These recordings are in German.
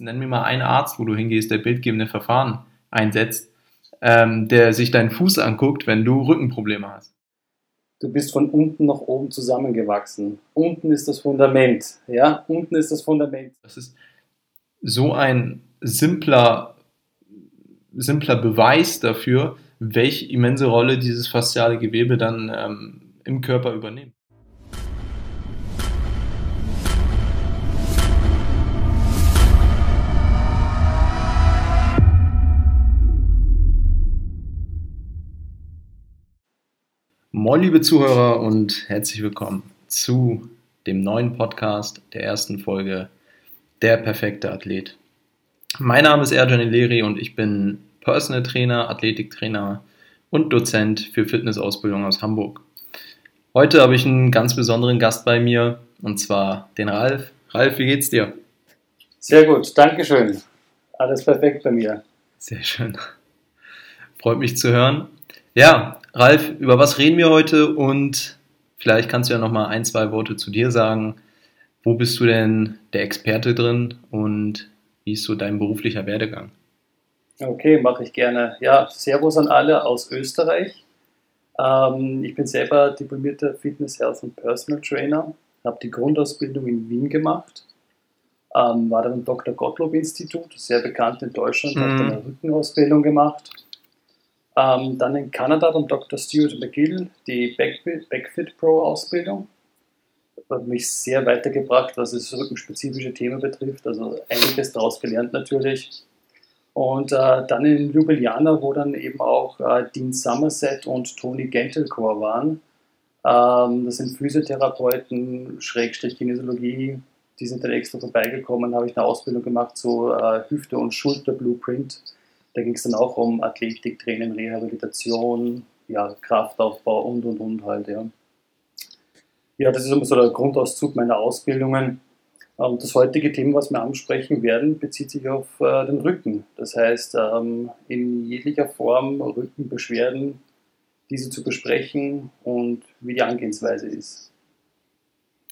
nenn mir mal einen Arzt, wo du hingehst, der bildgebende Verfahren einsetzt, ähm, der sich deinen Fuß anguckt, wenn du Rückenprobleme hast. Du bist von unten nach oben zusammengewachsen. Unten ist das Fundament. Ja, unten ist das Fundament. Das ist so ein simpler, simpler Beweis dafür, welche immense Rolle dieses fasziale Gewebe dann ähm, im Körper übernimmt. Moin, liebe Zuhörer und herzlich willkommen zu dem neuen Podcast der ersten Folge Der perfekte Athlet. Mein Name ist Erjan Ileri und ich bin Personal Trainer, Athletiktrainer und Dozent für Fitnessausbildung aus Hamburg. Heute habe ich einen ganz besonderen Gast bei mir und zwar den Ralf. Ralf, wie geht's dir? Sehr gut, Dankeschön. Alles perfekt bei mir. Sehr schön. Freut mich zu hören. Ja, Ralf, über was reden wir heute? Und vielleicht kannst du ja noch mal ein, zwei Worte zu dir sagen. Wo bist du denn der Experte drin und wie ist so dein beruflicher Werdegang? Okay, mache ich gerne. Ja, Servus an alle aus Österreich. Ähm, ich bin selber diplomierter Fitness, Health und Personal Trainer, habe die Grundausbildung in Wien gemacht, ähm, war dann im Dr. Gottlob Institut, sehr bekannt in Deutschland, mhm. habe dann eine Rückenausbildung gemacht ähm, dann in Kanada beim Dr. Stuart McGill die Backfit, Backfit Pro Ausbildung. Hat mich sehr weitergebracht, was das rückenspezifische Thema betrifft. Also einiges daraus gelernt natürlich. Und äh, dann in Ljubljana, wo dann eben auch äh, Dean Somerset und Tony Gentilcore waren. Ähm, das sind Physiotherapeuten, Schrägstrich Kinesiologie. Die sind dann extra vorbeigekommen, habe ich eine Ausbildung gemacht zu äh, Hüfte- und Schulter-Blueprint da ging es dann auch um Athletik, Training, Rehabilitation, ja, Kraftaufbau und und und halt, ja. Ja, das ist immer so der Grundauszug meiner Ausbildungen. Und das heutige Thema, was wir ansprechen werden, bezieht sich auf äh, den Rücken. Das heißt, ähm, in jeglicher Form Rückenbeschwerden, diese zu besprechen und wie die Angehensweise ist.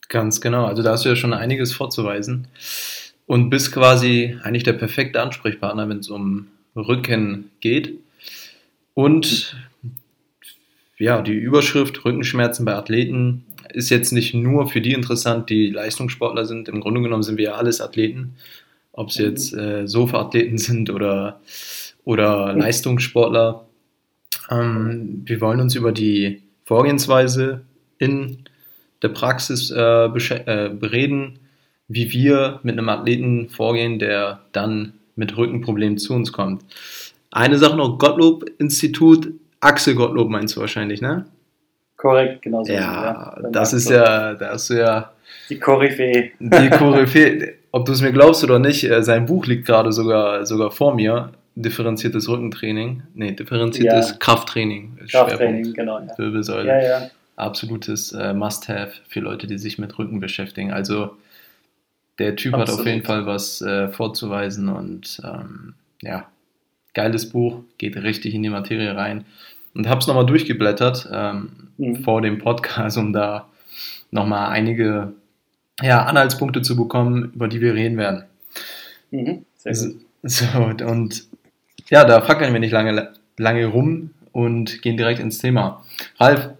Ganz genau. Also da hast du ja schon einiges vorzuweisen und bist quasi eigentlich der perfekte Ansprechpartner, wenn es um Rücken geht. Und ja, die Überschrift Rückenschmerzen bei Athleten ist jetzt nicht nur für die interessant, die Leistungssportler sind. Im Grunde genommen sind wir ja alles Athleten. Ob es jetzt äh, Sofa-Athleten sind oder, oder Leistungssportler. Ähm, wir wollen uns über die Vorgehensweise in der Praxis äh, äh, bereden, wie wir mit einem Athleten vorgehen, der dann mit Rückenproblemen zu uns kommt. Eine Sache noch, Gottlob-Institut, Axel Gottlob meinst du wahrscheinlich, ne? Korrekt, genau so. Ja, ja das ist ja, da hast du ja... Die Koryphäe. Die Koryphäe. Ob du es mir glaubst oder nicht, äh, sein Buch liegt gerade sogar, sogar vor mir. Differenziertes Rückentraining. Nee, differenziertes ja. Krafttraining. Krafttraining, genau. Ja. Wirbelsäule. Ja, ja. Absolutes äh, Must-Have für Leute, die sich mit Rücken beschäftigen. Also der Typ Absolut. hat auf jeden Fall was äh, vorzuweisen und ähm, ja, geiles Buch, geht richtig in die Materie rein. Und habe es nochmal durchgeblättert ähm, mhm. vor dem Podcast, um da nochmal einige ja, Anhaltspunkte zu bekommen, über die wir reden werden. Mhm. Sehr. So, und ja, da fackeln wir nicht lange, lange rum und gehen direkt ins Thema. Ralf,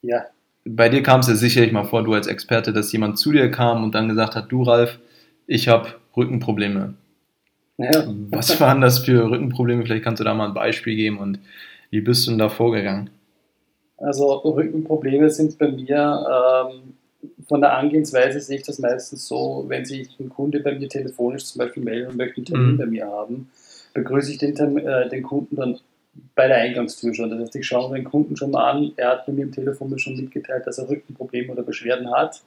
ja bei dir kam es ja sicherlich mal vor, du als Experte, dass jemand zu dir kam und dann gesagt hat, du Ralf, ich habe Rückenprobleme. Ja. Was waren das für Rückenprobleme? Vielleicht kannst du da mal ein Beispiel geben und wie bist du denn da vorgegangen? Also Rückenprobleme sind bei mir ähm, von der Angehensweise sehe ich das meistens so, wenn sich ein Kunde bei mir telefonisch zum Beispiel meldet und möchte einen Termin mhm. bei mir haben, begrüße ich den, äh, den Kunden dann bei der Eingangstür schon. Das heißt, ich schaue den Kunden schon mal an. Er hat mir im Telefon schon mitgeteilt, dass er Rückenprobleme oder Beschwerden hat.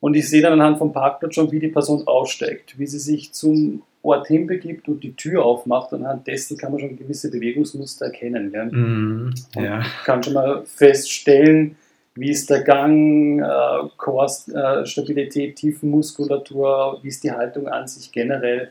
Und ich sehe dann anhand vom Parkplatz schon, wie die Person aussteigt, wie sie sich zum Ort hinbegibt und die Tür aufmacht. Und anhand dessen kann man schon gewisse Bewegungsmuster erkennen. Ja? Mm, ja. kann schon mal feststellen, wie ist der Gang, äh, Core, Stabilität, Tiefenmuskulatur, wie ist die Haltung an sich generell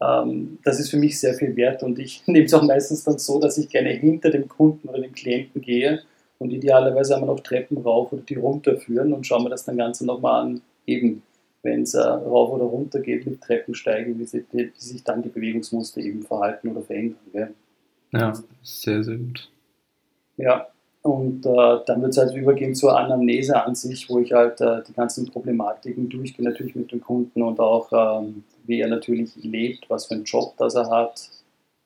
ähm, das ist für mich sehr viel wert und ich nehme es auch meistens dann so, dass ich gerne hinter dem Kunden oder dem Klienten gehe und idealerweise einmal noch Treppen rauf oder die runterführen und schauen wir das dann Ganze nochmal an, eben wenn es äh, rauf oder runter geht mit Treppensteigen, wie, sie, wie, sich dann die Bewegungsmuster eben verhalten oder verändern. Gell? Ja, sehr, sehr gut. Ja, und äh, dann wird es halt übergehen zur Anamnese an sich, wo ich halt äh, die ganzen Problematiken durchgehe, natürlich mit dem Kunden und auch, ähm, wie er natürlich lebt, was für einen Job das er hat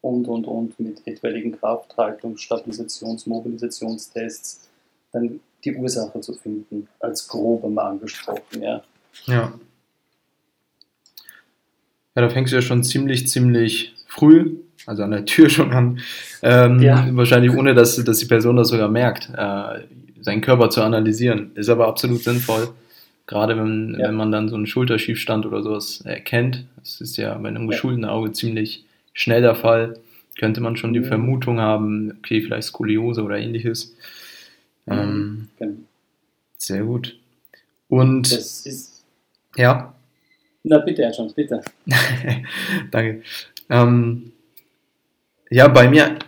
und, und, und, mit etwaigen Krafthaltung, Stabilisations-, Mobilisationstests, dann die Ursache zu finden, als grob einmal angesprochen, ja. Ja. Ja, da fängst du ja schon ziemlich, ziemlich früh, also an der Tür schon an. Ähm, ja. Wahrscheinlich ohne, dass, dass die Person das sogar merkt, äh, seinen Körper zu analysieren. Ist aber absolut sinnvoll. Gerade wenn, ja. wenn man dann so einen Schulterschiefstand oder sowas erkennt. Das ist ja bei einem geschulten Auge ziemlich schnell der Fall. Könnte man schon die mhm. Vermutung haben, okay, vielleicht Skoliose oder ähnliches. Mhm. Ähm, genau. Sehr gut. Und das ist ja. Na bitte, Herr Jones, bitte. Danke. Ähm, ja, bei mir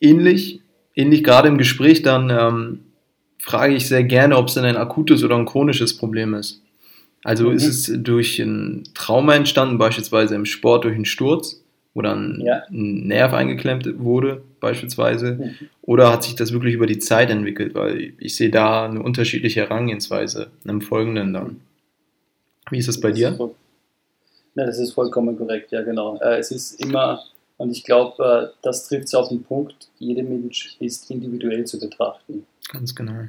ähnlich, ähnlich gerade im Gespräch, dann ähm, frage ich sehr gerne, ob es denn ein akutes oder ein chronisches Problem ist. Also mhm. ist es durch ein Trauma entstanden, beispielsweise im Sport durch einen Sturz, wo dann ja. ein Nerv eingeklemmt wurde, beispielsweise, mhm. oder hat sich das wirklich über die Zeit entwickelt, weil ich sehe da eine unterschiedliche Herangehensweise im Folgenden dann. Wie ist das bei das dir? Ist ja, das ist vollkommen korrekt, ja genau. Äh, es ist immer, und ich glaube, äh, das trifft es auf den Punkt, jeder Mensch ist individuell zu betrachten. Ganz genau.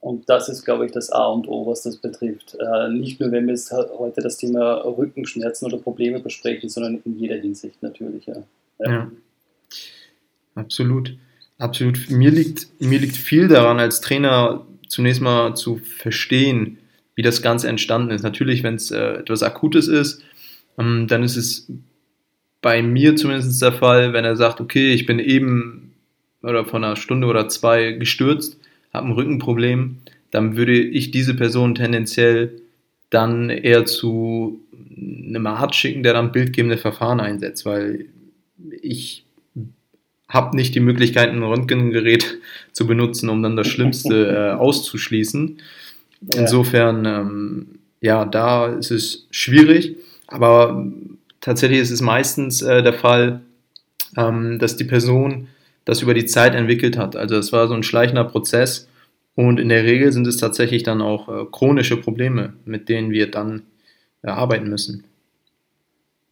Und das ist, glaube ich, das A und O, was das betrifft. Äh, nicht nur, wenn wir jetzt heute das Thema Rückenschmerzen oder Probleme besprechen, sondern in jeder Hinsicht natürlich. Ja. ja. ja. Absolut. Absolut. Mir liegt, mir liegt viel daran, als Trainer zunächst mal zu verstehen, wie das Ganze entstanden ist. Natürlich, wenn es äh, etwas Akutes ist, ähm, dann ist es bei mir zumindest der Fall, wenn er sagt, okay, ich bin eben oder vor einer Stunde oder zwei gestürzt, habe ein Rückenproblem, dann würde ich diese Person tendenziell dann eher zu einem Arzt schicken, der dann bildgebende Verfahren einsetzt, weil ich habe nicht die Möglichkeit, ein Röntgengerät zu benutzen, um dann das Schlimmste äh, auszuschließen. Insofern, ähm, ja, da ist es schwierig, aber tatsächlich ist es meistens äh, der Fall, ähm, dass die Person das über die Zeit entwickelt hat. Also es war so ein schleichender Prozess und in der Regel sind es tatsächlich dann auch äh, chronische Probleme, mit denen wir dann äh, arbeiten müssen.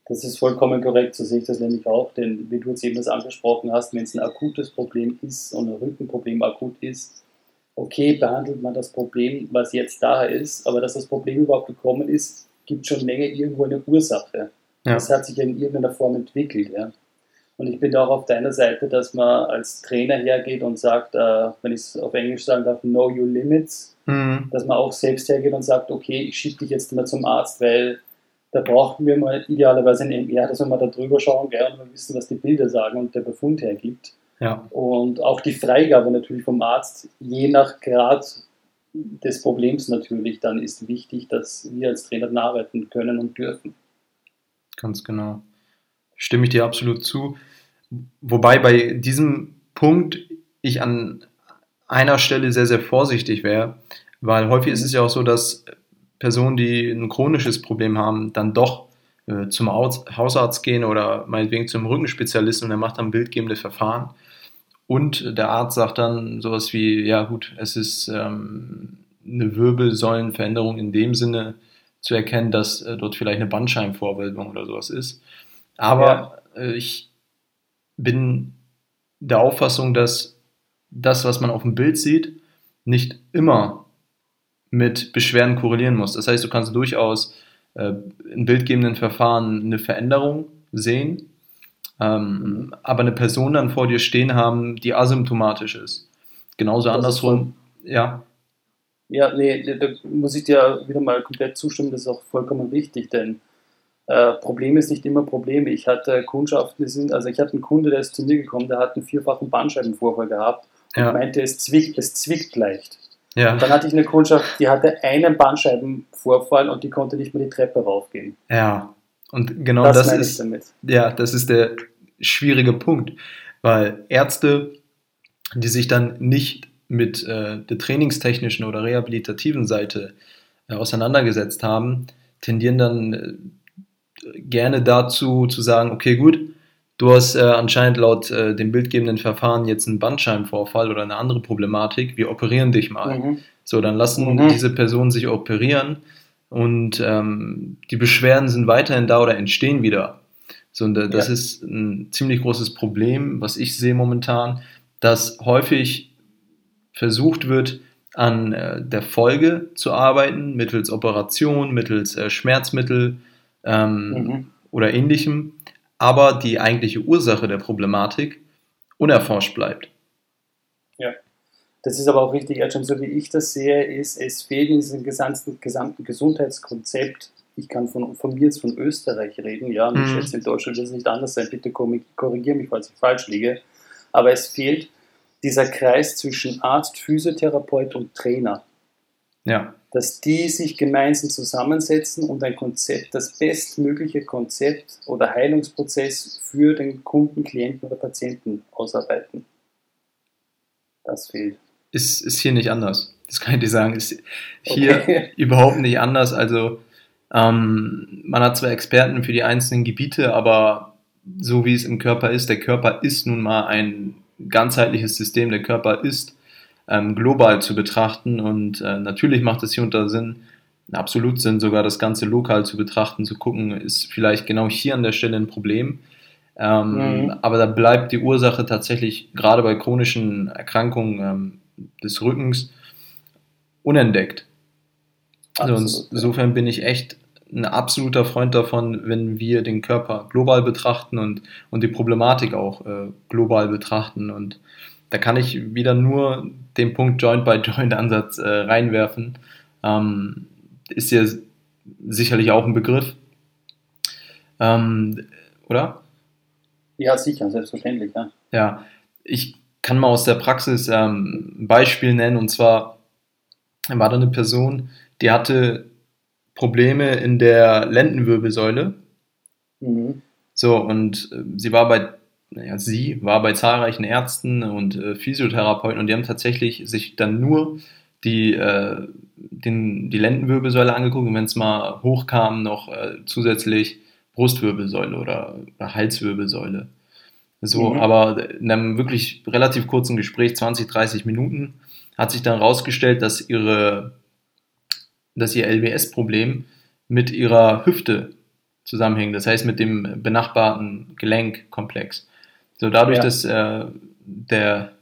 Das ist vollkommen korrekt, so sehe ich das nämlich auch, denn wie du jetzt eben das angesprochen hast, wenn es ein akutes Problem ist und ein Rückenproblem akut ist, okay, behandelt man das Problem, was jetzt da ist, aber dass das Problem überhaupt gekommen ist, gibt schon länger irgendwo eine Ursache. Ja. Das hat sich in irgendeiner Form entwickelt. Ja. Und ich bin auch auf deiner Seite, dass man als Trainer hergeht und sagt, äh, wenn ich es auf Englisch sagen darf, know your limits, mhm. dass man auch selbst hergeht und sagt, okay, ich schicke dich jetzt mal zum Arzt, weil da brauchen wir mal idealerweise ein MR, dass wir mal da drüber schauen gell, und wir wissen, was die Bilder sagen und der Befund hergibt. Ja. Und auch die Freigabe natürlich vom Arzt, je nach Grad des Problems natürlich, dann ist wichtig, dass wir als Trainer dann arbeiten können und dürfen. Ganz genau. Stimme ich dir absolut zu. Wobei bei diesem Punkt ich an einer Stelle sehr, sehr vorsichtig wäre, weil häufig ist es ja auch so, dass Personen, die ein chronisches Problem haben, dann doch äh, zum Hausarzt gehen oder meinetwegen zum Rückenspezialisten und er macht dann bildgebende Verfahren. Und der Arzt sagt dann sowas wie, ja gut, es ist ähm, eine Wirbelsäulenveränderung in dem Sinne zu erkennen, dass äh, dort vielleicht eine Bandscheibenvorwölbung oder sowas ist. Aber ja. äh, ich bin der Auffassung, dass das, was man auf dem Bild sieht, nicht immer mit Beschwerden korrelieren muss. Das heißt, du kannst durchaus äh, in bildgebenden Verfahren eine Veränderung sehen, ähm, aber eine Person dann vor dir stehen haben, die asymptomatisch ist. Genauso das andersrum, ist ja. Ja, nee, da muss ich dir wieder mal komplett zustimmen, das ist auch vollkommen richtig, denn äh, Problem ist nicht immer Problem. Ich hatte Kundschaften, sind, also ich hatte einen Kunde, der ist zu mir gekommen, der hat einen vierfachen Bandscheibenvorfall gehabt und ja. meinte, es zwickt, es zwickt leicht. Ja. Und dann hatte ich eine Kundschaft, die hatte einen Bandscheibenvorfall und die konnte nicht mehr die Treppe raufgehen. Ja, und genau das, das ist, ja, das ist der schwierige Punkt, weil Ärzte, die sich dann nicht mit äh, der trainingstechnischen oder rehabilitativen Seite äh, auseinandergesetzt haben, tendieren dann äh, gerne dazu zu sagen, okay, gut, du hast äh, anscheinend laut äh, dem bildgebenden Verfahren jetzt einen Bandscheibenvorfall oder eine andere Problematik, wir operieren dich mal. Mhm. So, dann lassen mhm. diese Personen sich operieren und ähm, die Beschwerden sind weiterhin da oder entstehen wieder. So, und, das ja. ist ein ziemlich großes Problem, was ich sehe momentan, dass häufig versucht wird, an äh, der Folge zu arbeiten, mittels Operation, mittels äh, Schmerzmittel ähm, mhm. oder ähnlichem, aber die eigentliche Ursache der Problematik unerforscht bleibt. Ja, das ist aber auch richtig, Ercan, so wie ich das sehe, ist, es fehlt in diesem gesamten, gesamten Gesundheitskonzept, ich kann von, von mir jetzt von Österreich reden, ja, und ich mhm. schätze in Deutschland wird es nicht anders sein, bitte korrigiere mich, falls ich falsch liege, aber es fehlt dieser Kreis zwischen Arzt, Physiotherapeut und Trainer. Ja. Dass die sich gemeinsam zusammensetzen und ein Konzept, das bestmögliche Konzept oder Heilungsprozess für den Kunden, Klienten oder Patienten ausarbeiten. Das fehlt. Ist, ist hier nicht anders. Das kann ich dir sagen. Ist hier okay. überhaupt nicht anders. Also ähm, man hat zwar Experten für die einzelnen Gebiete, aber so wie es im Körper ist, der Körper ist nun mal ein ganzheitliches System, der Körper ist, ähm, global zu betrachten. Und äh, natürlich macht es hier unter Sinn, absolut Sinn, sogar das Ganze lokal zu betrachten, zu gucken, ist vielleicht genau hier an der Stelle ein Problem. Ähm, mhm. Aber da bleibt die Ursache tatsächlich gerade bei chronischen Erkrankungen ähm, des Rückens unentdeckt. Also insofern bin ich echt ein absoluter Freund davon, wenn wir den Körper global betrachten und, und die Problematik auch äh, global betrachten. Und da kann ich wieder nur den Punkt Joint-by-Joint-Ansatz äh, reinwerfen. Ähm, ist ja sicherlich auch ein Begriff. Ähm, oder? Ja, sicher, selbstverständlich, ja. Ja, ich kann mal aus der Praxis ähm, ein Beispiel nennen und zwar war da eine Person, die hatte Probleme in der Lendenwirbelsäule. Mhm. So, und äh, sie war bei, naja, sie war bei zahlreichen Ärzten und äh, Physiotherapeuten und die haben tatsächlich sich dann nur die, äh, den, die Lendenwirbelsäule angeguckt und wenn es mal hochkam, noch äh, zusätzlich Brustwirbelsäule oder, oder Halswirbelsäule. So, mhm. aber in einem wirklich relativ kurzen Gespräch, 20, 30 Minuten, hat sich dann rausgestellt, dass ihre dass ihr LBS-Problem mit ihrer Hüfte zusammenhängt, das heißt mit dem benachbarten Gelenkkomplex. So dadurch, ja. dass äh, der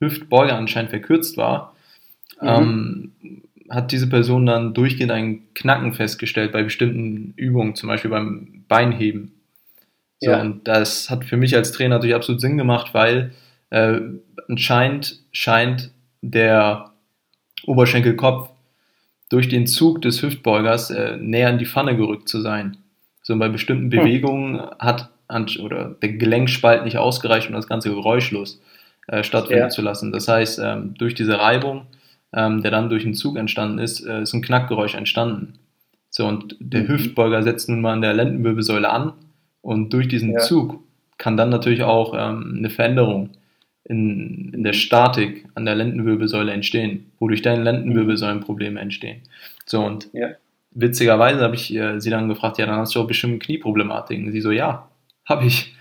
Hüftbeuger anscheinend verkürzt war, mhm. ähm, hat diese Person dann durchgehend ein Knacken festgestellt bei bestimmten Übungen, zum Beispiel beim Beinheben. So, ja. Und das hat für mich als Trainer natürlich absolut Sinn gemacht, weil äh, anscheinend scheint der Oberschenkelkopf durch den Zug des Hüftbeugers äh, näher in die Pfanne gerückt zu sein. So bei bestimmten hm. Bewegungen hat oder der Gelenkspalt nicht ausgereicht, um das Ganze geräuschlos äh, stattfinden ja. zu lassen. Das heißt, ähm, durch diese Reibung, ähm, der dann durch den Zug entstanden ist, äh, ist ein Knackgeräusch entstanden. So, und der mhm. Hüftbeuger setzt nun mal an der Lendenwirbelsäule an und durch diesen ja. Zug kann dann natürlich auch ähm, eine Veränderung in, in der Statik an der Lendenwirbelsäule entstehen, wodurch deine Lendenwirbelsäulenprobleme entstehen. So, und ja. witzigerweise habe ich äh, sie dann gefragt, ja, dann hast du auch bestimmt Knieproblematiken. Sie so, ja, habe ich.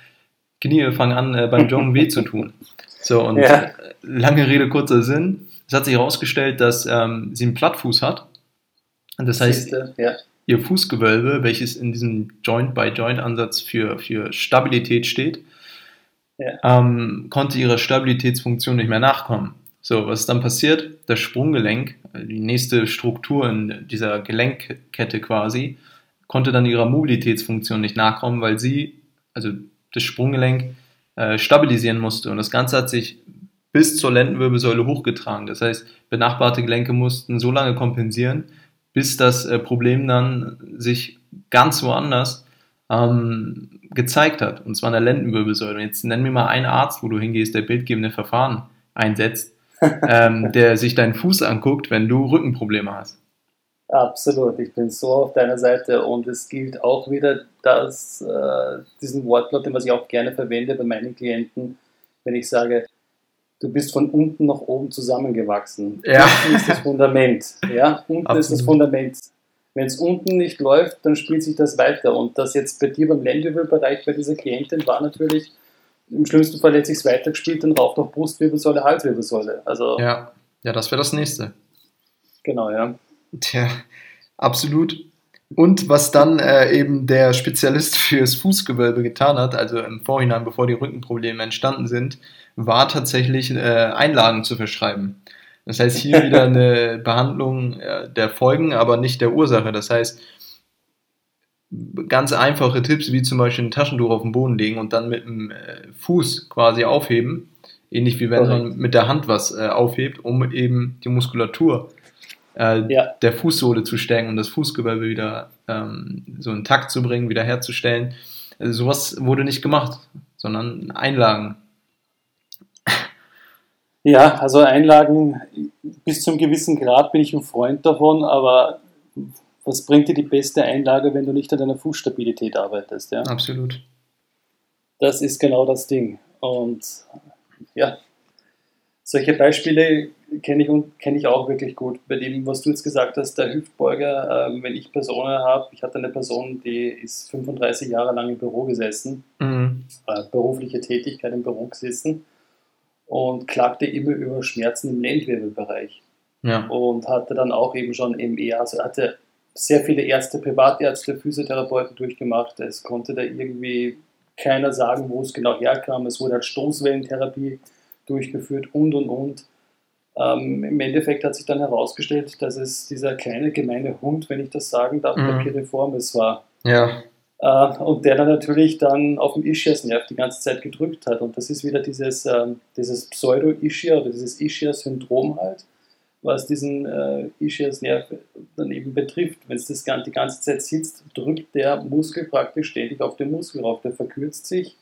Knie fangen an, äh, beim Joggen weh zu tun. So, und ja. lange Rede, kurzer Sinn. Es hat sich herausgestellt, dass ähm, sie einen Plattfuß hat. Und das heißt, ja. ihr Fußgewölbe, welches in diesem Joint-by-Joint-Ansatz für, für Stabilität steht, ähm, konnte ihre Stabilitätsfunktion nicht mehr nachkommen. So, was ist dann passiert? Das Sprunggelenk, die nächste Struktur in dieser Gelenkkette quasi, konnte dann ihrer Mobilitätsfunktion nicht nachkommen, weil sie, also das Sprunggelenk, äh, stabilisieren musste. Und das Ganze hat sich bis zur Lendenwirbelsäule hochgetragen. Das heißt, benachbarte Gelenke mussten so lange kompensieren, bis das äh, Problem dann sich ganz woanders ähm, gezeigt hat, und zwar in der Lendenwirbelsäule. Jetzt nenn mir mal einen Arzt, wo du hingehst, der bildgebende Verfahren einsetzt, ähm, der sich deinen Fuß anguckt, wenn du Rückenprobleme hast. Absolut, ich bin so auf deiner Seite und es gilt auch wieder, dass äh, diesen Wortlaut, den was ich auch gerne verwende bei meinen Klienten, wenn ich sage, du bist von unten nach oben zusammengewachsen. Ja. Unten ist das Fundament. Ja, unten Absolut. ist das Fundament. Wenn es unten nicht läuft, dann spielt sich das weiter. Und das jetzt bei dir beim Lendenwirbelbereich bei dieser Klientin war natürlich, im schlimmsten Fall hätte sich es weitergespielt, dann raucht noch Brustwirbelsäule, Halswirbelsäule. Also, Ja, ja, das wäre das nächste. genau, ja. Tja, absolut. Und was dann äh, eben der Spezialist fürs Fußgewölbe getan hat, also im Vorhinein, bevor die Rückenprobleme entstanden sind, war tatsächlich äh, Einlagen zu verschreiben. Das heißt, hier wieder eine Behandlung äh, der Folgen, aber nicht der Ursache. Das heißt, ganz einfache Tipps, wie zum Beispiel ein Taschentuch auf den Boden legen und dann mit dem äh, Fuß quasi aufheben. Ähnlich wie wenn man Korrekt. mit der Hand was äh, aufhebt, um eben die Muskulatur äh, Ja. der Fußsohle zu stärken und das Fußgewölbe wieder ähm, so in Takt zu bringen, wieder herzustellen. Also sowas wurde nicht gemacht, sondern Einlagen. Ja, also Einlagen bis zum gewissen Grad bin ich ein Freund davon, aber was bringt dir die beste Einlage, wenn du nicht an deiner Fußstabilität arbeitest? Ja? Absolut. Das ist genau das Ding. Und ja, solche Beispiele kenne ich, kenn ich auch wirklich gut. Bei dem, was du jetzt gesagt hast, der Hüftbeuger, ähm, wenn ich Personen habe, ich hatte eine Person, die ist 35 Jahre lang im Büro gesessen, Mhm. äh, berufliche Tätigkeit im Büro gesessen und klagte immer über Schmerzen im Lendenwirbelbereich Ja. und hatte dann auch eben schon ME, also hatte sehr viele Ärzte, Privatärzte, Physiotherapeuten durchgemacht. Es konnte da irgendwie keiner sagen, wo es genau herkam. Es wurde halt Stoßwellentherapie durchgeführt und und und. Ähm, Im Endeffekt hat sich dann herausgestellt, dass es dieser kleine gemeine Hund, wenn ich das sagen darf, der Mhm. Piriformis war. Ja. Äh, und der dann natürlich dann auf dem Ischiasnerv die ganze Zeit gedrückt hat. Und das ist wieder dieses, ähm, dieses Pseudo-Ischia oder dieses Ischia-Syndrom halt, was diesen äh, Ischiasnerv dann eben betrifft. Wenn es das die ganze Zeit sitzt, drückt der Muskel praktisch ständig auf den Muskel rauf. Der verkürzt sich.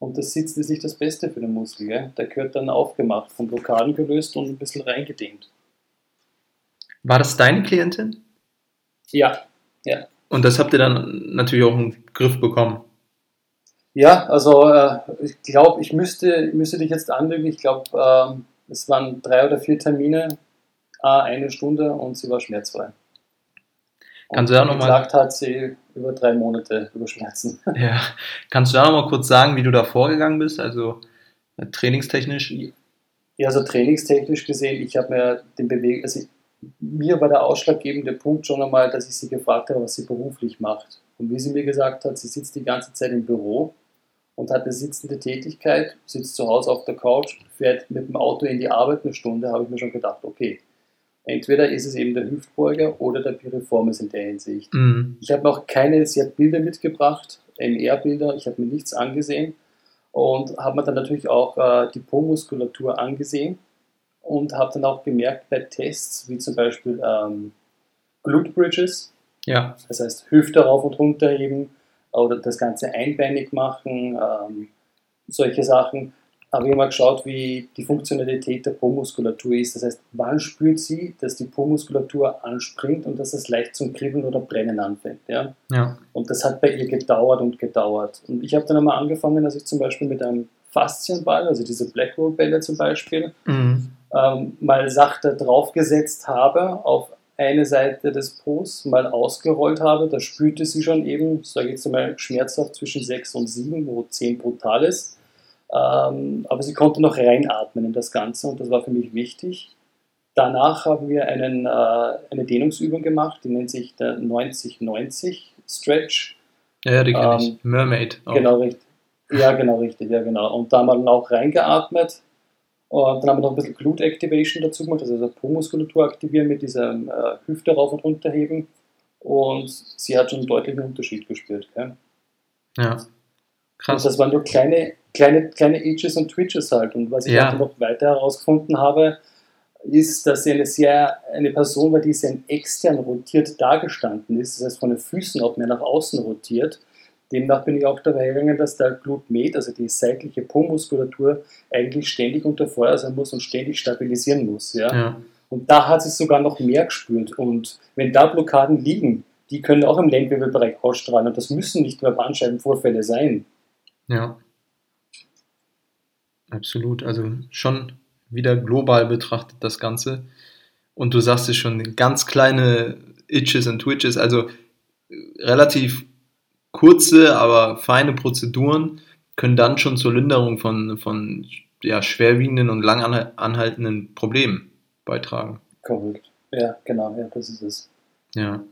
Und das Sitzen ist nicht das Beste für den Muskel. Gell? Der gehört dann aufgemacht, von Blockaden gelöst und ein bisschen reingedehnt. War das deine Klientin? Ja, Und das habt ihr dann natürlich auch den Griff bekommen. Ja, also äh, ich glaube, ich müsste, müsste dich jetzt anlügen. Ich glaube, ähm, es waren drei oder vier Termine, ah, eine Stunde und sie war schmerzfrei. Kannst du da noch mal- geklagt hat sie über drei Monate über Schmerzen. Ja. Kannst du da noch mal kurz sagen, wie du da vorgegangen bist? Also äh, trainingstechnisch? Ja, also trainingstechnisch gesehen, ich habe mir den Beweg, also mir war der ausschlaggebende Punkt schon einmal, dass ich sie gefragt habe, was sie beruflich macht. Und wie sie mir gesagt hat, sie sitzt die ganze Zeit im Büro und hat eine sitzende Tätigkeit, sitzt zu Hause auf der Couch, fährt mit dem Auto in die Arbeit eine Stunde, habe ich mir schon gedacht, okay, entweder ist es eben der Hüftbeuger oder der Piriformis in der Hinsicht. Mhm. Ich habe noch keine, sie hat Bilder mitgebracht, MR-Bilder, ich habe mir nichts angesehen und habe mir dann natürlich auch äh, die Po-Muskulatur angesehen und habe dann auch gemerkt bei Tests, wie zum Beispiel ähm, Glute Bridges, Ja. das heißt Hüfte rauf und runter heben oder das Ganze einbeinig machen, ähm, solche Sachen. Habe ich mal geschaut, wie die Funktionalität der Po-Muskulatur ist. Das heißt, wann spürt sie, dass die Po-Muskulatur anspringt und dass es leicht zum Kribbeln oder Brennen anfängt. Ja? Ja. Und das hat bei ihr gedauert und gedauert. Und ich habe dann einmal angefangen, dass ich zum Beispiel mit einem Faszienball, also diese Blackroll-Bälle zum Beispiel, Mhm. Ähm, mal sachte draufgesetzt habe auf eine Seite des Pos, mal ausgerollt habe. Da spürte sie schon eben, sage ich jetzt mal, schmerzhaft zwischen 6 und 7, wo 10 brutal ist. Ähm, aber sie konnte noch reinatmen in das Ganze und das war für mich wichtig. Danach haben wir einen, äh, eine Dehnungsübung gemacht, die nennt sich der 90-90 Stretch. Ja, die kenne ich. Ähm, Mermaid. auch. Genau, richtig. Ja, genau, richtig, ja, genau. Und da haben wir dann auch reingeatmet. Und dann haben wir noch ein bisschen Glute Activation dazu gemacht, also Po-Muskulatur aktivieren mit diesem äh, Hüfte rauf und runter heben. Und sie hat schon einen deutlichen Unterschied gespürt. Gell? Ja. Und Krass. das waren nur kleine, kleine, kleine Itches und Twitches halt. Und was ich Ja. noch weiter herausgefunden habe, ist, dass sie eine sehr eine Person war, die sehr extern rotiert dargestanden ist, das heißt von den Füßen auch mehr nach außen rotiert. Demnach bin ich auch dabei gegangen, dass der Glute Med, also die seitliche Po-Muskulatur, eigentlich ständig unter Feuer sein muss und ständig stabilisieren muss. Ja? Ja. Und da hat sie sogar noch mehr gespürt. Und wenn da Blockaden liegen, die können auch im Lendenwirbelbereich ausstrahlen. Und das müssen nicht nur Bandscheibenvorfälle sein. Ja. Absolut. Also schon wieder global betrachtet das Ganze. Und du sagst es schon, ganz kleine Itches und Twitches, also relativ kurze, aber feine Prozeduren können dann schon zur Linderung von, von ja, schwerwiegenden und lang anhaltenden Problemen beitragen. Korrekt. Ja, genau, ja, das ist es. Ja.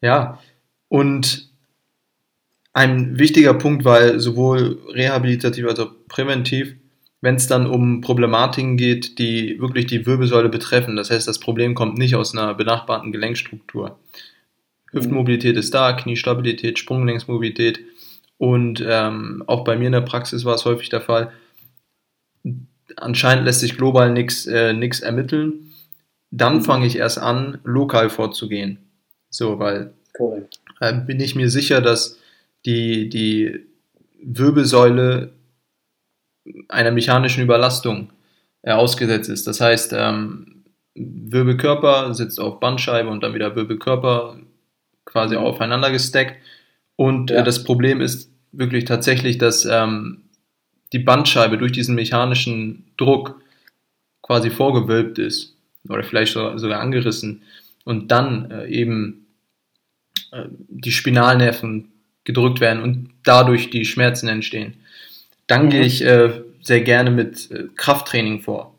Ja, und ein wichtiger Punkt, weil sowohl rehabilitativ als auch präventiv, wenn es dann um Problematiken geht, die wirklich die Wirbelsäule betreffen. Das heißt, das Problem kommt nicht aus einer benachbarten Gelenkstruktur. Hüftmobilität ist da, Kniestabilität, Sprunggelenksmobilität und ähm, auch bei mir in der Praxis war es häufig der Fall. Anscheinend lässt sich global nichts äh, ermitteln. Dann mhm. fange ich erst an, lokal vorzugehen. So, weil äh, bin ich mir sicher, dass die, die Wirbelsäule einer mechanischen Überlastung äh, ausgesetzt ist. Das heißt, ähm, Wirbelkörper sitzt auf Bandscheibe und dann wieder Wirbelkörper quasi aufeinander gesteckt. Und äh, ja. äh, das Problem ist wirklich tatsächlich, dass ähm, die Bandscheibe durch diesen mechanischen Druck quasi vorgewölbt ist oder vielleicht sogar angerissen und dann äh, eben äh, die Spinalnerven gedrückt werden und dadurch die Schmerzen entstehen. Dann mhm. gehe ich äh, sehr gerne mit äh, Krafttraining vor.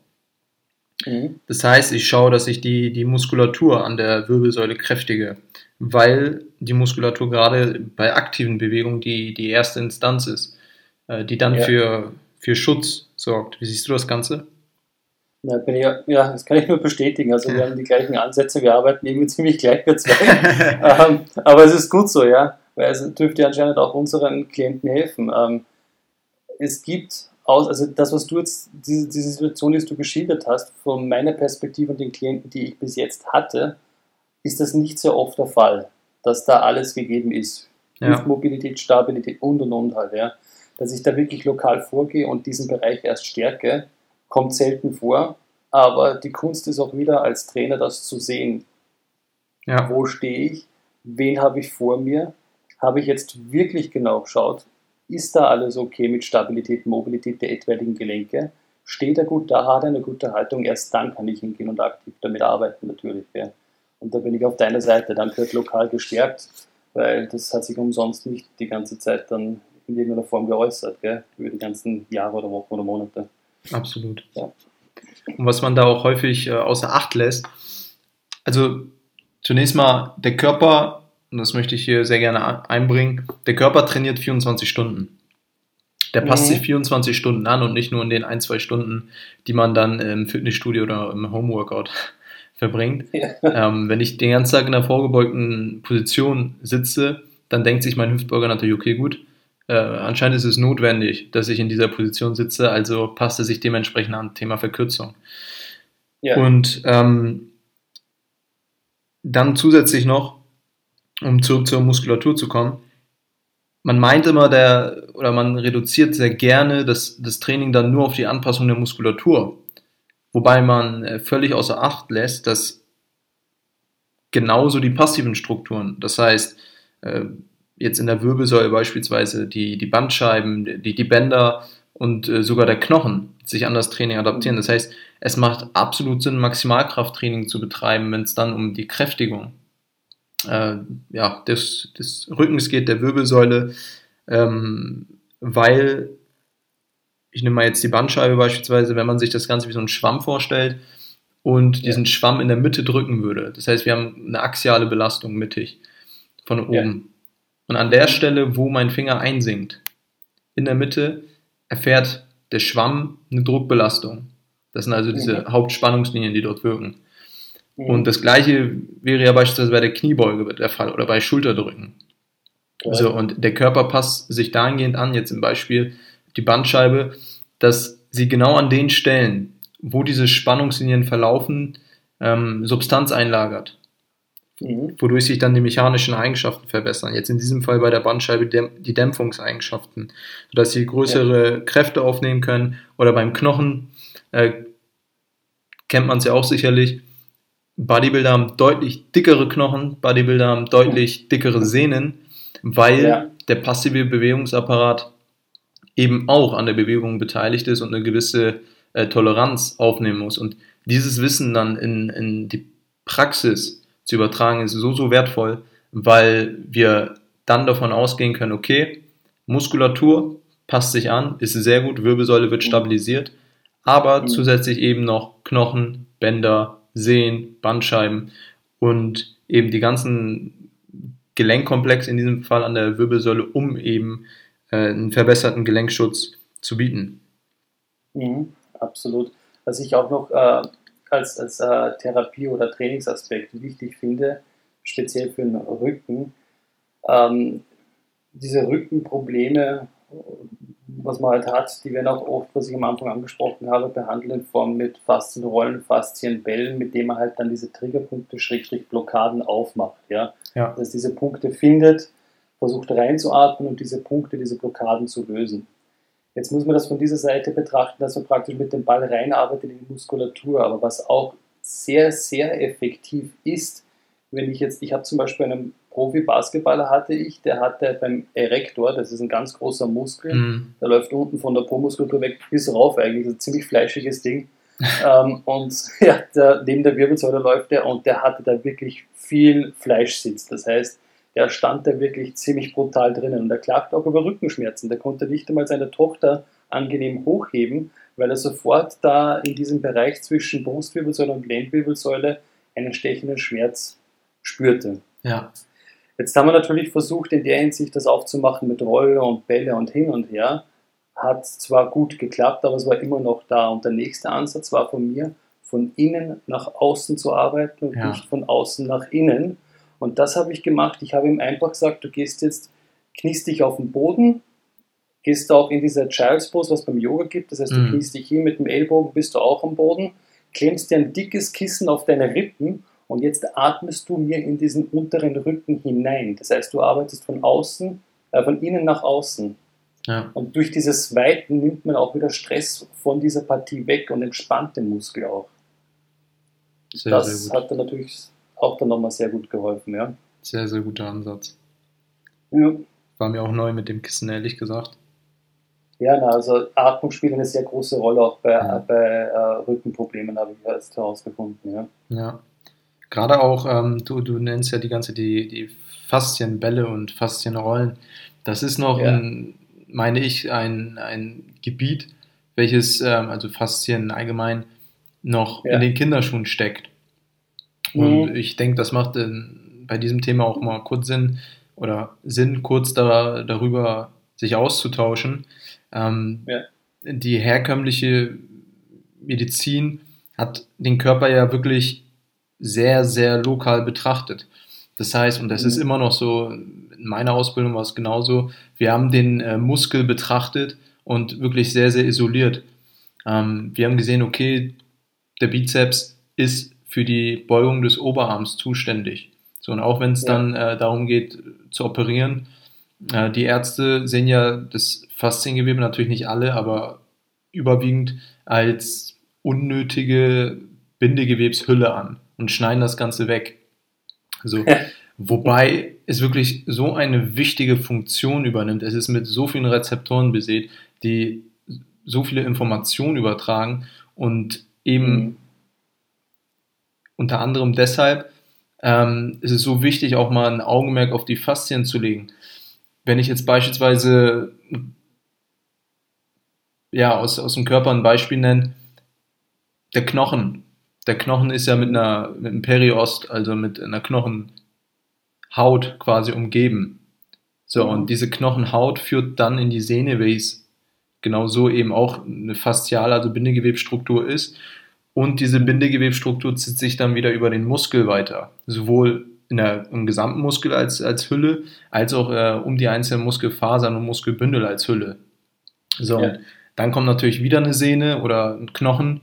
Mhm. Das heißt, ich schaue, dass ich die, die Muskulatur an der Wirbelsäule kräftige, weil die Muskulatur gerade bei aktiven Bewegungen die, die erste Instanz ist, äh, die dann ja. für, für Schutz sorgt. Wie siehst du das Ganze? Ja, ich, ja, das kann ich nur bestätigen. Also wir haben die gleichen Ansätze, wir arbeiten irgendwie ziemlich gleich wir zwei. ähm, aber es ist gut so, ja, weil es dürfte anscheinend auch unseren Klienten helfen. Ähm, es gibt aus, also das, was du jetzt, diese, diese Situation, die du geschildert hast, von meiner Perspektive und den Klienten, die ich bis jetzt hatte, ist das nicht sehr oft der Fall, dass da alles gegeben ist. Ja. Mobilität, Stabilität und und und halt, ja. Dass ich da wirklich lokal vorgehe und diesen Bereich erst stärke, kommt selten vor. Aber die Kunst ist auch wieder als Trainer das zu sehen. Ja. Wo stehe ich? Wen habe ich vor mir? Habe ich jetzt wirklich genau geschaut? Ist da alles okay mit Stabilität, Mobilität der etwaigen Gelenke? Steht er gut da, hat er eine gute Haltung? Erst dann kann ich hingehen und aktiv damit arbeiten, natürlich. Ja. Und da bin ich auf deiner Seite. Dann wird lokal gestärkt, weil das hat sich umsonst nicht die ganze Zeit dann in irgendeiner Form geäußert, gell? über die ganzen Jahre oder Wochen oder Monate. Absolut. Ja. Und was man da auch häufig äh, außer Acht lässt, also zunächst mal der Körper, und das möchte ich hier sehr gerne einbringen, der Körper trainiert 24 Stunden. Der passt mhm. sich 24 Stunden an und nicht nur in den ein, zwei Stunden, die man dann im Fitnessstudio oder im Homeworkout verbringt. Ja. Ähm, wenn ich den ganzen Tag in einer vorgebeugten Position sitze, dann denkt sich mein Hüftbeuger natürlich, okay, gut, äh, anscheinend ist es notwendig, dass ich in dieser Position sitze, also passt er sich dementsprechend an Thema Verkürzung. Ja. Und ähm, dann zusätzlich noch, um zurück zur Muskulatur zu kommen, man meint immer, der, oder man reduziert sehr gerne das, das Training dann nur auf die Anpassung der Muskulatur. Wobei man äh, völlig außer Acht lässt, dass genauso die passiven Strukturen, das heißt, äh, jetzt in der Wirbelsäule beispielsweise die, die Bandscheiben, die, die Bänder und äh, sogar der Knochen sich an das Training adaptieren. Das heißt, es macht absolut Sinn, Maximalkrafttraining zu betreiben, wenn es dann um die Kräftigung äh, ja, des, des Rückens geht, der Wirbelsäule, ähm, weil ich nehme mal jetzt die Bandscheibe beispielsweise, wenn man sich das Ganze wie so einen Schwamm vorstellt und diesen ja. Schwamm in der Mitte drücken würde. Das heißt, wir haben eine axiale Belastung mittig von oben. Ja. Und an der Stelle, wo mein Finger einsinkt, in der Mitte, erfährt der Schwamm eine Druckbelastung. Das sind also diese mhm. Hauptspannungslinien, die dort wirken. Mhm. Und das gleiche wäre ja beispielsweise bei der Kniebeuge der Fall oder bei Schulterdrücken. Okay. So, und der Körper passt sich dahingehend an, jetzt im Beispiel die Bandscheibe, dass sie genau an den Stellen, wo diese Spannungslinien verlaufen, ähm, Substanz einlagert mhm. wodurch sich dann die mechanischen Eigenschaften verbessern. Jetzt in diesem Fall bei der Bandscheibe die Dämpfungseigenschaften, sodass sie größere ja. Kräfte aufnehmen können. Oder beim Knochen äh, kennt man es ja auch sicherlich. Bodybuilder haben deutlich dickere Knochen, Bodybuilder haben deutlich dickere Sehnen, weil ja. der passive Bewegungsapparat eben auch an der Bewegung beteiligt ist und eine gewisse äh, Toleranz aufnehmen muss. Und dieses Wissen dann in, in die Praxis zu übertragen, ist so, so wertvoll, weil wir dann davon ausgehen können, okay, Muskulatur passt sich an, ist sehr gut, Wirbelsäule wird stabilisiert, aber mhm. zusätzlich eben noch Knochen, Bänder, Sehnen, Bandscheiben und eben die ganzen Gelenkkomplex in diesem Fall an der Wirbelsäule, um eben einen verbesserten Gelenkschutz zu bieten. Mhm, absolut. Was ich auch noch äh, als, als äh, Therapie- oder Trainingsaspekt wichtig finde, speziell für den Rücken, ähm, diese Rückenprobleme, was man halt hat, die werden auch oft, was ich am Anfang angesprochen habe, behandelt in Form mit Faszienrollen, Faszienbällen, mit denen man halt dann diese Triggerpunkte, Schrägstrich Blockaden aufmacht. Ja? ja. Dass diese Punkte findet, versucht reinzuatmen und diese Punkte, diese Blockaden zu lösen. Jetzt muss man das von dieser Seite betrachten, dass man praktisch mit dem Ball reinarbeitet in die Muskulatur. Aber was auch sehr, sehr effektiv ist, wenn ich jetzt, ich habe zum Beispiel einen Profi-Basketballer hatte ich, der hatte beim Erektor, das ist ein ganz großer Muskel, mhm. der läuft unten von der Po-Muskulatur weg bis rauf eigentlich, ein ziemlich fleischiges Ding. ähm, und ja, der, neben der Wirbelsäule läuft der und der hatte da wirklich viel Fleischsitz. Das heißt, der stand da wirklich ziemlich brutal drinnen und er klagt auch über Rückenschmerzen. Der konnte nicht einmal seine Tochter angenehm hochheben, weil er sofort da in diesem Bereich zwischen Brustwirbelsäule und Lendenwirbelsäule einen stechenden Schmerz spürte. Ja. Jetzt haben wir natürlich versucht, in der Hinsicht das aufzumachen mit Rolle und Bälle und hin und her. Hat zwar gut geklappt, aber es war immer noch da. Und der nächste Ansatz war von mir, von innen nach außen zu arbeiten und ja. nicht von außen nach innen. Und das habe ich gemacht. Ich habe ihm einfach gesagt, du gehst jetzt, kniest dich auf den Boden, gehst auch in dieser Child's Pose, was beim Yoga gibt. Das heißt, du mhm. kniest dich hin mit dem Ellbogen, bist du auch am Boden, klemmst dir ein dickes Kissen auf deine Rippen und jetzt atmest du mir in diesen unteren Rücken hinein. Das heißt, du arbeitest von außen, äh, von innen nach außen. Ja. Und durch dieses Weiten nimmt man auch wieder Stress von dieser Partie weg und entspannt den Muskel auch. Sehr, das sehr hat dann natürlich auch dann nochmal sehr gut geholfen, ja. Sehr, sehr guter Ansatz. Ja. War mir auch neu mit dem Kissen, ehrlich gesagt. Ja, na, also Atmung spielt eine sehr große Rolle auch bei, ja. bei äh, Rückenproblemen, habe ich jetzt herausgefunden, ja. Ja. Gerade auch, ähm, du, du nennst ja die ganze, die, die Faszienbälle und Faszienrollen. Das ist noch, ja. ein, meine ich, ein, ein Gebiet, welches, ähm, also Faszien allgemein, noch ja. in den Kinderschuhen steckt. Und mhm. ich denke, das macht in, bei diesem Thema auch mal kurz Sinn oder Sinn, kurz da, darüber sich auszutauschen. Ähm, ja. Die herkömmliche Medizin hat den Körper ja wirklich sehr, sehr lokal betrachtet. Das heißt, und das mhm. ist immer noch so, in meiner Ausbildung war es genauso, wir haben den äh, Muskel betrachtet und wirklich sehr, sehr isoliert. Ähm, wir haben gesehen, okay, der Bizeps ist für die Beugung des Oberarms zuständig. So, und auch wenn es ja. dann äh, darum geht, zu operieren, äh, die Ärzte sehen ja das Fasziengewebe, natürlich nicht alle, aber überwiegend als unnötige Bindegewebshülle an und schneiden das Ganze weg. So. Wobei es wirklich so eine wichtige Funktion übernimmt. Es ist mit so vielen Rezeptoren besät, die so viele Informationen übertragen und eben mhm unter anderem deshalb ähm, ist es so wichtig, auch mal ein Augenmerk auf die Faszien zu legen. Wenn ich jetzt beispielsweise ja, aus, aus dem Körper ein Beispiel nenne, der Knochen. Der Knochen ist ja mit einer mit einem Periost, also mit einer Knochenhaut quasi umgeben. So, und diese Knochenhaut führt dann in die Sehne, welches genau so eben auch eine fasziale, also Bindegewebstruktur ist. Und diese Bindegewebstruktur zieht sich dann wieder über den Muskel weiter. Sowohl in der, im gesamten Muskel als, als Hülle, als auch äh, um die einzelnen Muskelfasern und Muskelbündel als Hülle. So, ja. dann kommt natürlich wieder eine Sehne oder ein Knochen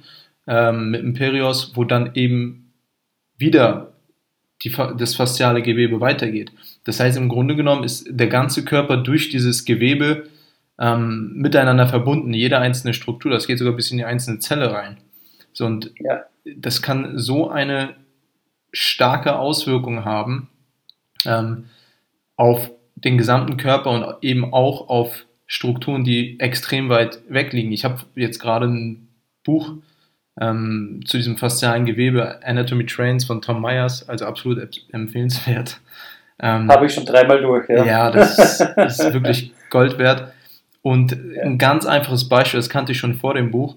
ähm, mit einem Perios, wo dann eben wieder die, das fasziale Gewebe weitergeht. Das heißt, im Grunde genommen ist der ganze Körper durch dieses Gewebe ähm, miteinander verbunden, jede einzelne Struktur, das geht sogar bis in die einzelne Zelle rein. So, und ja. das kann so eine starke Auswirkung haben ähm, auf den gesamten Körper und eben auch auf Strukturen, die extrem weit weg liegen. Ich habe jetzt gerade ein Buch ähm, zu diesem faszialen Gewebe Anatomy Trains von Tom Myers, also absolut empfehlenswert. Ähm, Habe ich schon dreimal durch, ja. Ja, das ist wirklich Gold wert. Und ein ganz einfaches Beispiel, das kannte ich schon vor dem Buch.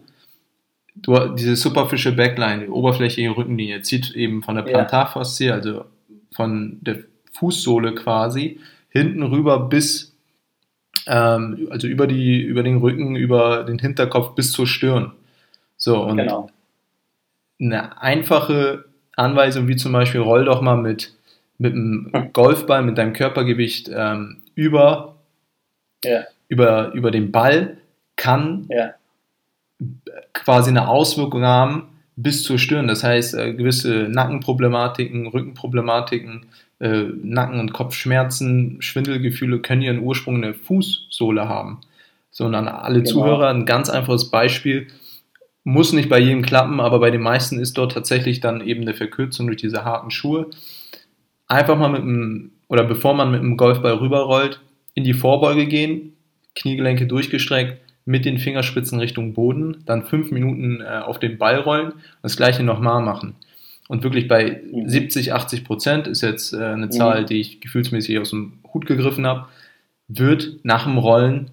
Du, diese superficial Backline, die oberflächliche Rückenlinie, zieht eben von der Plantarfaszie, also von der Fußsohle quasi, hinten rüber bis, ähm, also über, die, über den Rücken, über den Hinterkopf bis zur Stirn. So, und genau. eine einfache Anweisung, wie zum Beispiel, roll doch mal mit, mit einem Golfball, mit deinem Körpergewicht ähm, über, ja. über, über den Ball, kann ja. Quasi eine Auswirkung haben bis zur Stirn. Das heißt, äh, gewisse Nackenproblematiken, Rückenproblematiken, äh, Nacken- und Kopfschmerzen, Schwindelgefühle können ihren Ursprung in der Fußsohle haben. So, und an alle genau. Zuhörer ein ganz einfaches Beispiel muss nicht bei jedem klappen, aber bei den meisten ist dort tatsächlich dann eben eine Verkürzung durch diese harten Schuhe. Einfach mal mit einem, oder bevor man mit einem Golfball rüberrollt, in die Vorbeuge gehen, Kniegelenke durchgestreckt, mit den Fingerspitzen Richtung Boden, dann fünf Minuten äh, auf den Ball rollen und das gleiche nochmal machen. Und wirklich bei 70, mhm. 80 Prozent ist jetzt äh, eine Zahl, mhm. die ich gefühlsmäßig aus dem Hut gegriffen habe, wird nach dem Rollen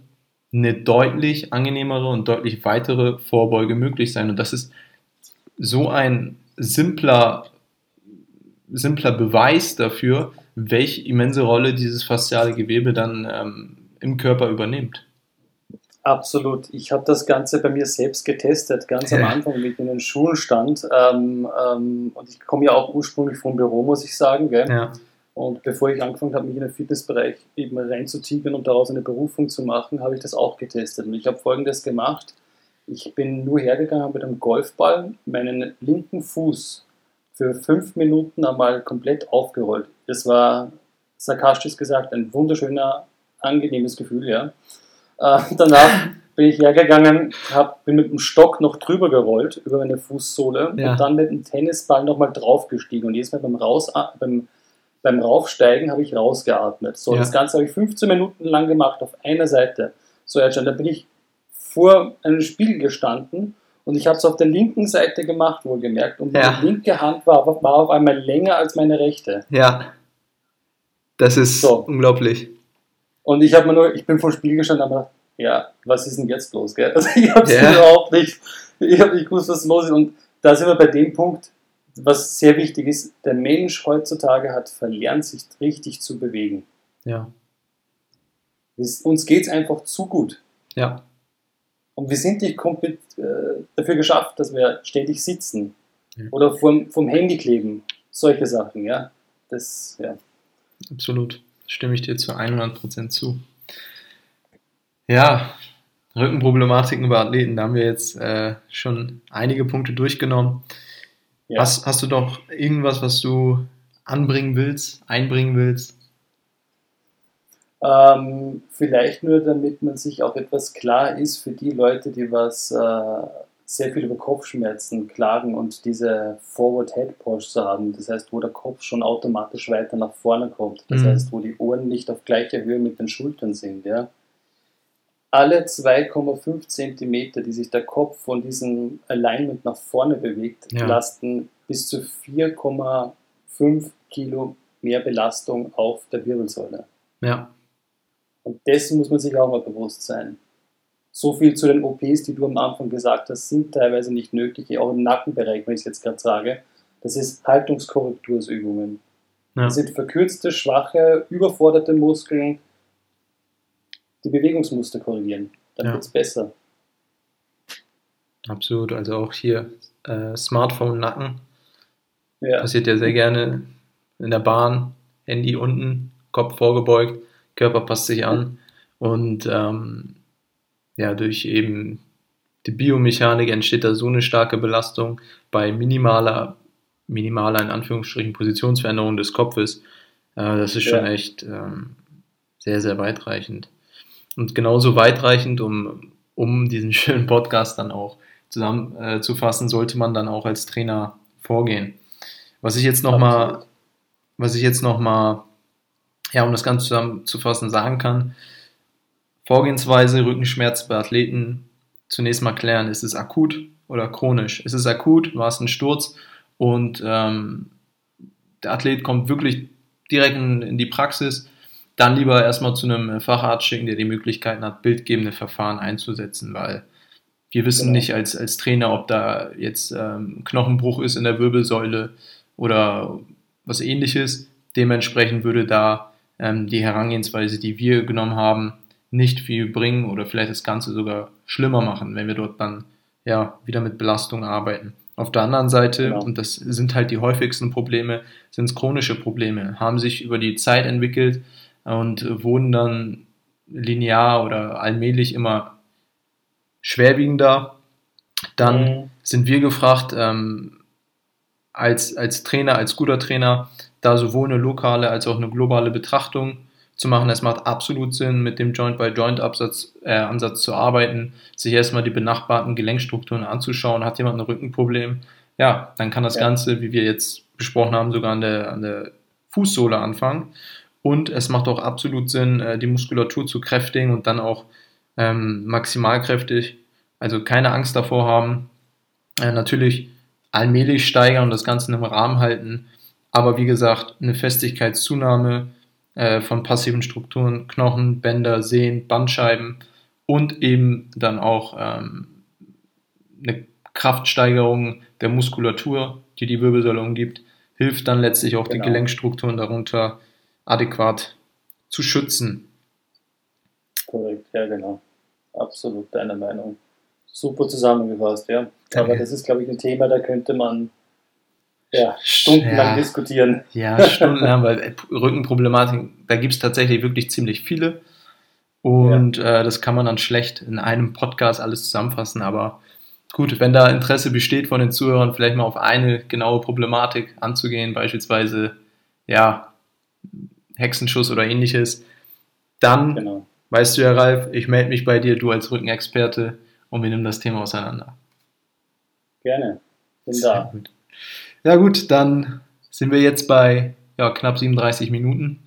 eine deutlich angenehmere und deutlich weitere Vorbeuge möglich sein. Und das ist so ein simpler, simpler Beweis dafür, welche immense Rolle dieses fasziale Gewebe dann ähm, im Körper übernimmt. Absolut. Ich habe das Ganze bei mir selbst getestet, ganz am Anfang, mit in den Schulen stand. Ähm, ähm, und ich komme ja auch ursprünglich vom Büro, muss ich sagen. Gell? Ja. Und bevor ich angefangen habe, mich in den Fitnessbereich eben reinzutigern und daraus eine Berufung zu machen, habe ich das auch getestet. Und ich habe folgendes gemacht. Ich bin nur hergegangen mit einem Golfball, meinen linken Fuß für fünf Minuten einmal komplett aufgerollt. Das war sarkastisch gesagt ein wunderschöner, angenehmes Gefühl, ja. Äh, danach bin ich hergegangen, hab, bin mit dem Stock noch drüber gerollt über meine Fußsohle ja. und dann mit dem Tennisball nochmal draufgestiegen. Und jedes Mal beim, Raus, beim beim Raufsteigen habe ich rausgeatmet. So, ja. das Ganze habe ich 15 Minuten lang gemacht auf einer Seite. So, Ercan, da bin ich vor einem Spiegel gestanden und ich habe es auf der linken Seite gemacht, wohlgemerkt. Und ja. meine linke Hand war, war auf einmal länger als meine rechte. Ja. Das ist so. unglaublich. Und ich habe mir nur, ich bin vor dem Spiegel gestanden gedacht, ja, was ist denn jetzt los, gell? Also ich habe es ja. überhaupt nicht, ich habe nicht gewusst, was los ist. Und da sind wir bei dem Punkt, was sehr wichtig ist, der Mensch heutzutage hat verlernt, sich richtig zu bewegen. Ja. uns geht es einfach zu gut. Ja. Und wir sind nicht komplett äh, dafür geschafft, dass wir ständig sitzen ja. oder vom, vom Handy kleben. Solche Sachen, ja. Das, ja. Absolut. Stimme ich dir zu 100% zu. Ja, Rückenproblematiken bei Athleten, da haben wir jetzt äh, schon einige Punkte durchgenommen. Ja. Hast, hast du doch irgendwas, was du anbringen willst, einbringen willst? Ähm, vielleicht nur, damit man sich auch etwas klar ist für die Leute, die was äh, sehr viel über Kopfschmerzen klagen und diese Forward Head Posture haben. Das heißt, wo der Kopf schon automatisch weiter nach vorne kommt. Das mhm. heißt, wo die Ohren nicht auf gleicher Höhe mit den Schultern sind. Ja? alle 2,5 cm, die sich der Kopf von diesem Alignment nach vorne bewegt, ja. lasten bis zu 4,5 Kilo mehr Belastung auf der Wirbelsäule. Ja. Und dessen muss man sich auch mal bewusst sein. So viel zu den OPs, die du am Anfang gesagt hast, sind teilweise nicht nötig, auch im Nackenbereich, wenn ich es jetzt gerade sage. Das ist Haltungskorrektursübungen. Ja. Das sind verkürzte, schwache, überforderte Muskeln, die Bewegungsmuster korrigieren. Dann ja. wird es besser. Absolut, also auch hier äh, Smartphone-Nacken. Ja. Passiert ja sehr gerne in der Bahn, Handy unten, Kopf vorgebeugt, Körper passt sich an und ähm, ja, durch eben die Biomechanik entsteht da so eine starke Belastung bei minimaler, minimaler in Anführungsstrichen Positionsveränderung des Kopfes. Äh, das ist schon ja. echt ähm, sehr, sehr weitreichend und genauso weitreichend, um, um diesen schönen Podcast dann auch zusammenzufassen, äh, sollte man dann auch als Trainer vorgehen. Was ich jetzt nochmal, was ich jetzt nochmal, ja, um das Ganze zusammenzufassen, sagen kann, Vorgehensweise Rückenschmerz bei Athleten zunächst mal klären, ist es akut oder chronisch? Ist es akut, war es ein Sturz und ähm, der Athlet kommt wirklich direkt in, in die Praxis, dann lieber erstmal zu einem Facharzt schicken, der die Möglichkeiten hat, bildgebende Verfahren einzusetzen, weil wir wissen genau. nicht als, als Trainer, ob da jetzt ähm, Knochenbruch ist in der Wirbelsäule oder was ähnliches. Dementsprechend würde da ähm, die Herangehensweise, die wir genommen haben, nicht viel bringen oder vielleicht das Ganze sogar schlimmer machen, wenn wir dort dann ja wieder mit Belastung arbeiten. Auf der anderen Seite, genau. und das sind halt die häufigsten Probleme, sind es chronische Probleme, haben sich über die Zeit entwickelt und wurden dann linear oder allmählich immer schwerwiegender. Dann mhm. sind wir gefragt, ähm, als, als Trainer, als guter Trainer, da sowohl eine lokale als auch eine globale Betrachtung zu machen. Es macht absolut Sinn, mit dem Joint-by-Joint-Ansatz äh, Ansatz zu arbeiten, sich erstmal die benachbarten Gelenkstrukturen anzuschauen. Hat jemand ein Rückenproblem? Ja, dann kann das ja. Ganze, wie wir jetzt besprochen haben, sogar an der, an der Fußsohle anfangen. Und es macht auch absolut Sinn, äh, die Muskulatur zu kräftigen und dann auch ähm, maximal kräftig. Also keine Angst davor haben. Äh, natürlich allmählich steigern und das Ganze im Rahmen halten. Aber wie gesagt, eine Festigkeitszunahme äh, von passiven Strukturen, Knochen, Bänder, Sehnen, Bandscheiben und eben dann auch ähm, eine Kraftsteigerung der Muskulatur, die die Wirbelsäule umgibt, hilft dann letztlich auch genau. die Gelenkstrukturen darunter adäquat zu schützen. Korrekt, ja genau. Absolut deine Meinung. Super zusammengefasst, ja. Aber das ist, glaube ich, ein Thema, da könnte man ja, stundenlang ja, diskutieren. Ja, stundenlang, weil Rückenproblematik, da gibt es tatsächlich wirklich ziemlich viele. Und ja. äh, das kann man dann schlecht in einem Podcast alles zusammenfassen. Aber gut, wenn da Interesse besteht von den Zuhörern, vielleicht mal auf eine genaue Problematik anzugehen, beispielsweise ja, Hexenschuss oder ähnliches, dann genau. weißt du ja, Ralf, ich melde mich bei dir, du als Rückenexperte, und wir nehmen das Thema auseinander. Gerne, bin Sehr da. Gut. Ja gut, dann sind wir jetzt bei ja, knapp 37 Minuten.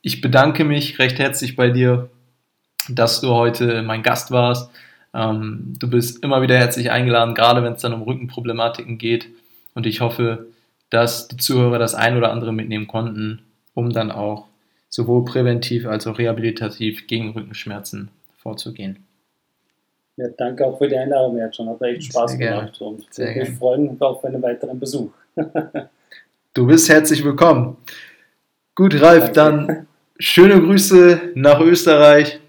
Ich bedanke mich recht herzlich bei dir, dass du heute mein Gast warst. Ähm, du bist immer wieder herzlich eingeladen, gerade wenn es dann um Rückenproblematiken geht. Und ich hoffe, dass die Zuhörer das ein oder andere mitnehmen konnten, um dann auch sowohl präventiv als auch rehabilitativ gegen Rückenschmerzen vorzugehen. Ja, danke auch für die Einladung, Schon. Hat echt Spaß Sehr gemacht gerne. und Sehr wir freuen uns auf einen weiteren Besuch. Du bist herzlich willkommen. Gut, Ralf, danke. dann schöne Grüße nach Österreich.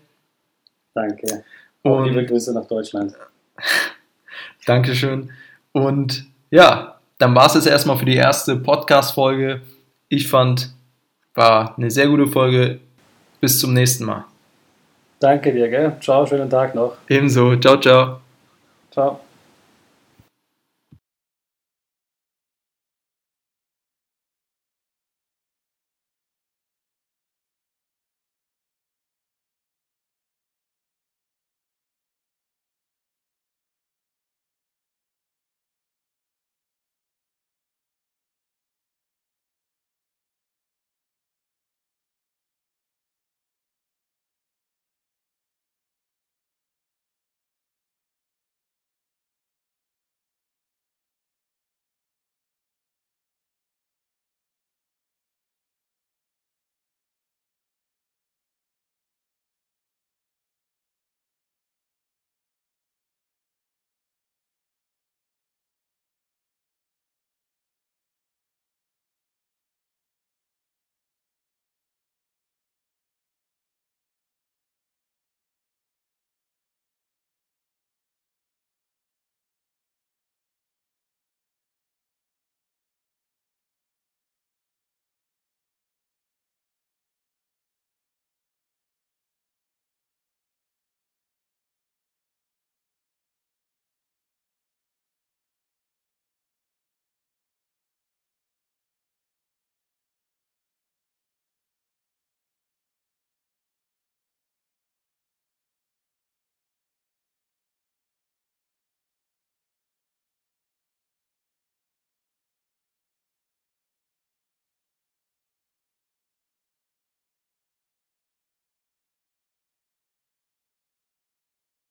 Danke. Und liebe Grüße nach Deutschland. Dankeschön. Und ja, dann war es jetzt erstmal für die erste Podcast-Folge. Ich fand, war eine sehr gute Folge. Bis zum nächsten Mal. Danke dir, gell? Ciao, schönen Tag noch. Ebenso. Ciao, ciao. Ciao.